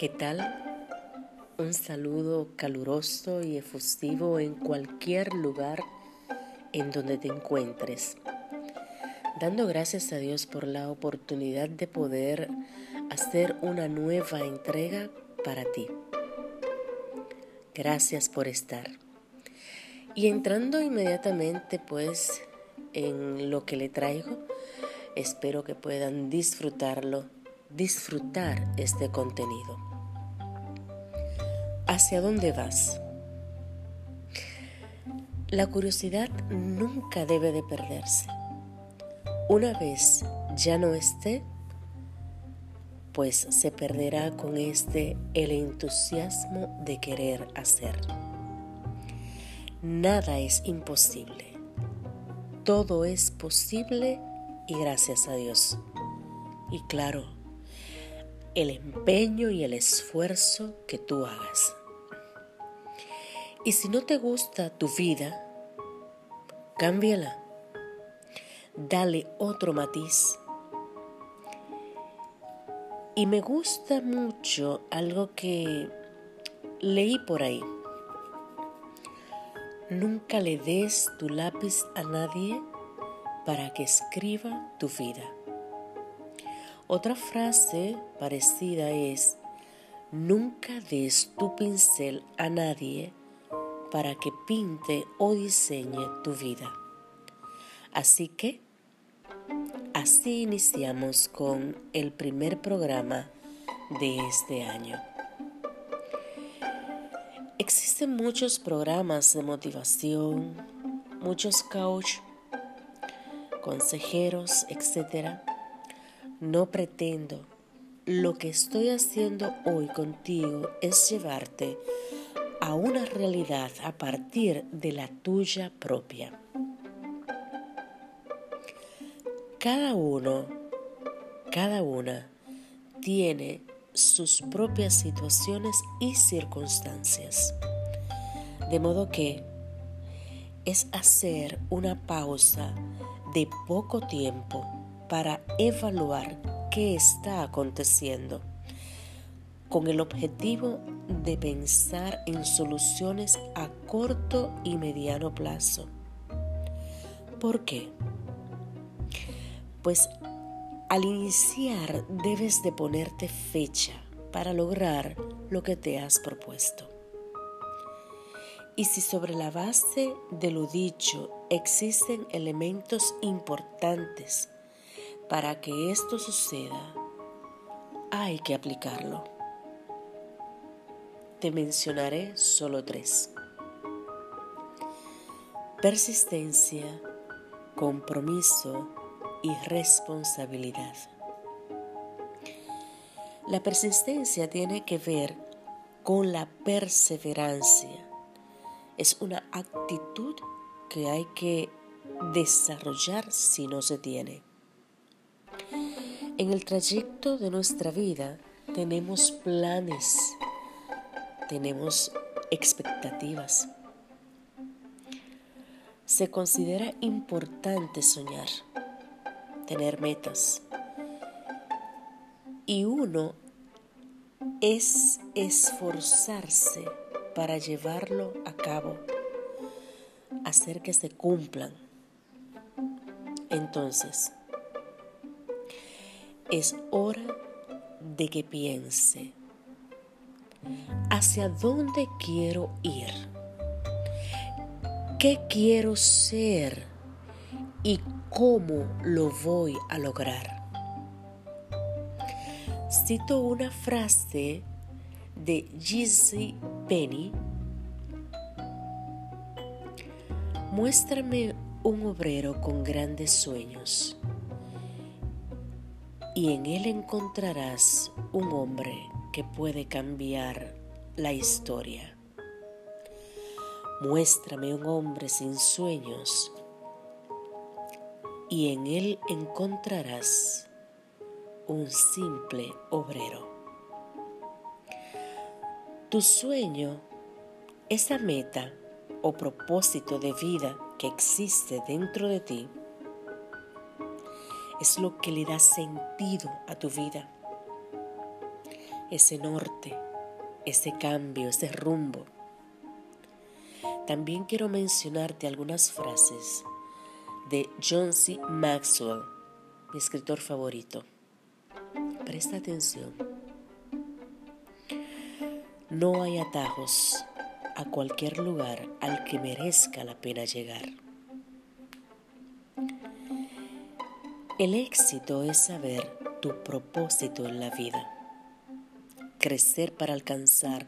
¿Qué tal? Un saludo caluroso y efusivo en cualquier lugar en donde te encuentres. Dando gracias a Dios por la oportunidad de poder hacer una nueva entrega para ti. Gracias por estar. Y entrando inmediatamente pues en lo que le traigo, espero que puedan disfrutarlo, disfrutar este contenido. ¿Hacia dónde vas? La curiosidad nunca debe de perderse. Una vez ya no esté, pues se perderá con este el entusiasmo de querer hacer. Nada es imposible. Todo es posible y gracias a Dios. Y claro, el empeño y el esfuerzo que tú hagas. Y si no te gusta tu vida, cámbiala. Dale otro matiz. Y me gusta mucho algo que leí por ahí. Nunca le des tu lápiz a nadie para que escriba tu vida. Otra frase parecida es, nunca des tu pincel a nadie para que pinte o diseñe tu vida. Así que, así iniciamos con el primer programa de este año. Existen muchos programas de motivación, muchos coach, consejeros, etc. No pretendo. Lo que estoy haciendo hoy contigo es llevarte a una realidad a partir de la tuya propia. Cada uno, cada una tiene sus propias situaciones y circunstancias. De modo que es hacer una pausa de poco tiempo para evaluar qué está aconteciendo con el objetivo de pensar en soluciones a corto y mediano plazo. ¿Por qué? Pues al iniciar debes de ponerte fecha para lograr lo que te has propuesto. Y si sobre la base de lo dicho existen elementos importantes para que esto suceda, hay que aplicarlo. Te mencionaré solo tres. Persistencia, compromiso y responsabilidad. La persistencia tiene que ver con la perseverancia. Es una actitud que hay que desarrollar si no se tiene. En el trayecto de nuestra vida tenemos planes tenemos expectativas. Se considera importante soñar, tener metas. Y uno es esforzarse para llevarlo a cabo, hacer que se cumplan. Entonces, es hora de que piense hacia dónde quiero ir, qué quiero ser y cómo lo voy a lograr. Cito una frase de Jizzy Penny. Muéstrame un obrero con grandes sueños y en él encontrarás un hombre que puede cambiar la historia. Muéstrame un hombre sin sueños y en él encontrarás un simple obrero. Tu sueño, esa meta o propósito de vida que existe dentro de ti, es lo que le da sentido a tu vida ese norte, ese cambio, ese rumbo. También quiero mencionarte algunas frases de John C. Maxwell, mi escritor favorito. Presta atención. No hay atajos a cualquier lugar al que merezca la pena llegar. El éxito es saber tu propósito en la vida, crecer para alcanzar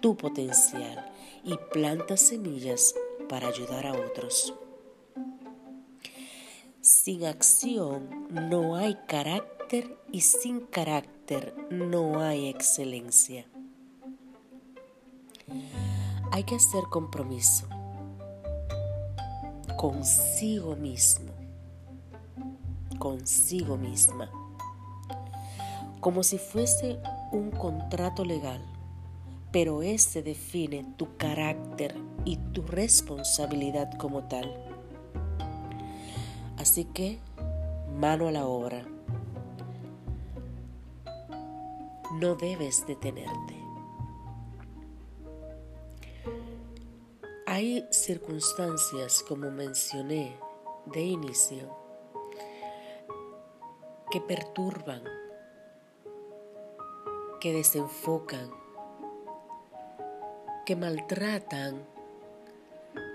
tu potencial y planta semillas para ayudar a otros. Sin acción no hay carácter y sin carácter no hay excelencia. Hay que hacer compromiso consigo mismo, consigo misma, como si fuese un contrato legal, pero ese define tu carácter y tu responsabilidad como tal. Así que, mano a la obra. No debes detenerte. Hay circunstancias, como mencioné de inicio, que perturban, que desenfocan, que maltratan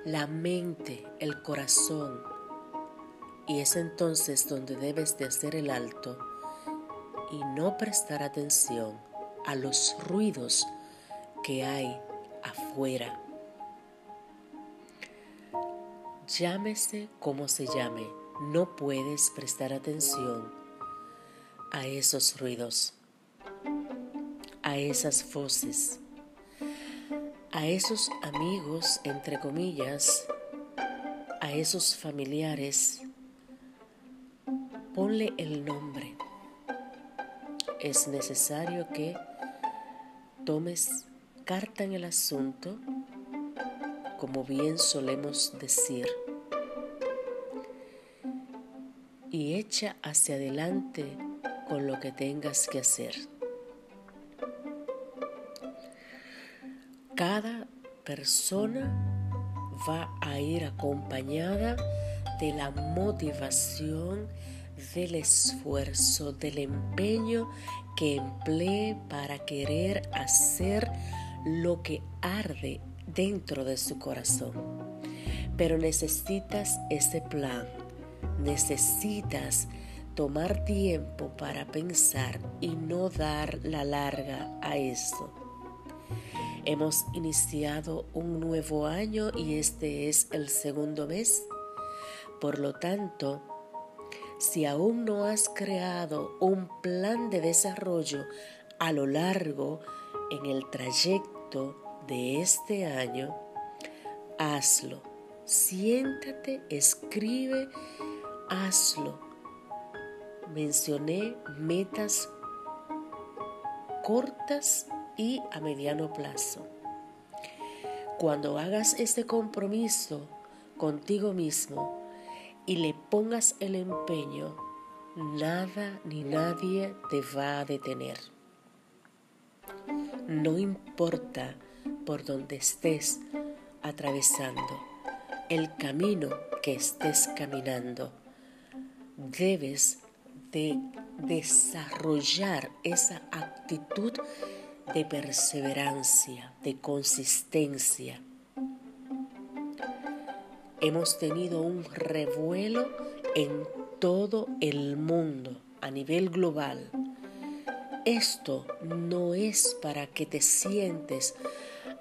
la mente, el corazón. Y es entonces donde debes de hacer el alto y no prestar atención a los ruidos que hay afuera. Llámese como se llame, no puedes prestar atención a esos ruidos, a esas voces, a esos amigos, entre comillas, a esos familiares. Ponle el nombre. Es necesario que tomes carta en el asunto como bien solemos decir, y echa hacia adelante con lo que tengas que hacer. Cada persona va a ir acompañada de la motivación, del esfuerzo, del empeño que emplee para querer hacer lo que arde dentro de su corazón. Pero necesitas ese plan, necesitas tomar tiempo para pensar y no dar la larga a esto. Hemos iniciado un nuevo año y este es el segundo mes. Por lo tanto, si aún no has creado un plan de desarrollo a lo largo en el trayecto de este año, hazlo. Siéntate, escribe, hazlo. Mencioné metas cortas y a mediano plazo. Cuando hagas este compromiso contigo mismo y le pongas el empeño, nada ni nadie te va a detener. No importa por donde estés atravesando, el camino que estés caminando. Debes de desarrollar esa actitud de perseverancia, de consistencia. Hemos tenido un revuelo en todo el mundo a nivel global. Esto no es para que te sientes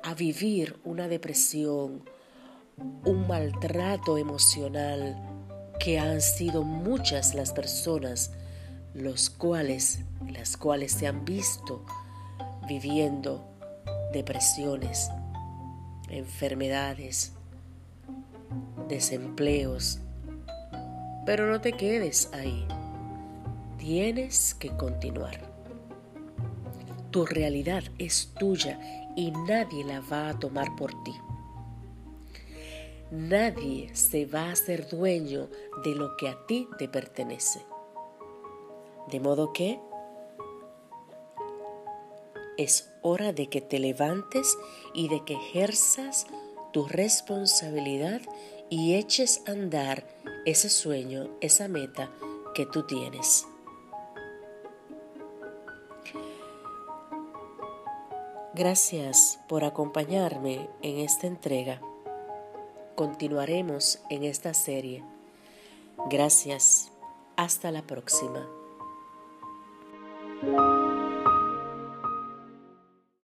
a vivir una depresión, un maltrato emocional, que han sido muchas las personas los cuales, las cuales se han visto viviendo depresiones, enfermedades, desempleos. Pero no te quedes ahí. Tienes que continuar. Tu realidad es tuya y nadie la va a tomar por ti. Nadie se va a hacer dueño de lo que a ti te pertenece. De modo que es hora de que te levantes y de que ejerzas tu responsabilidad y eches a andar ese sueño, esa meta que tú tienes. Gracias por acompañarme en esta entrega. Continuaremos en esta serie. Gracias. Hasta la próxima.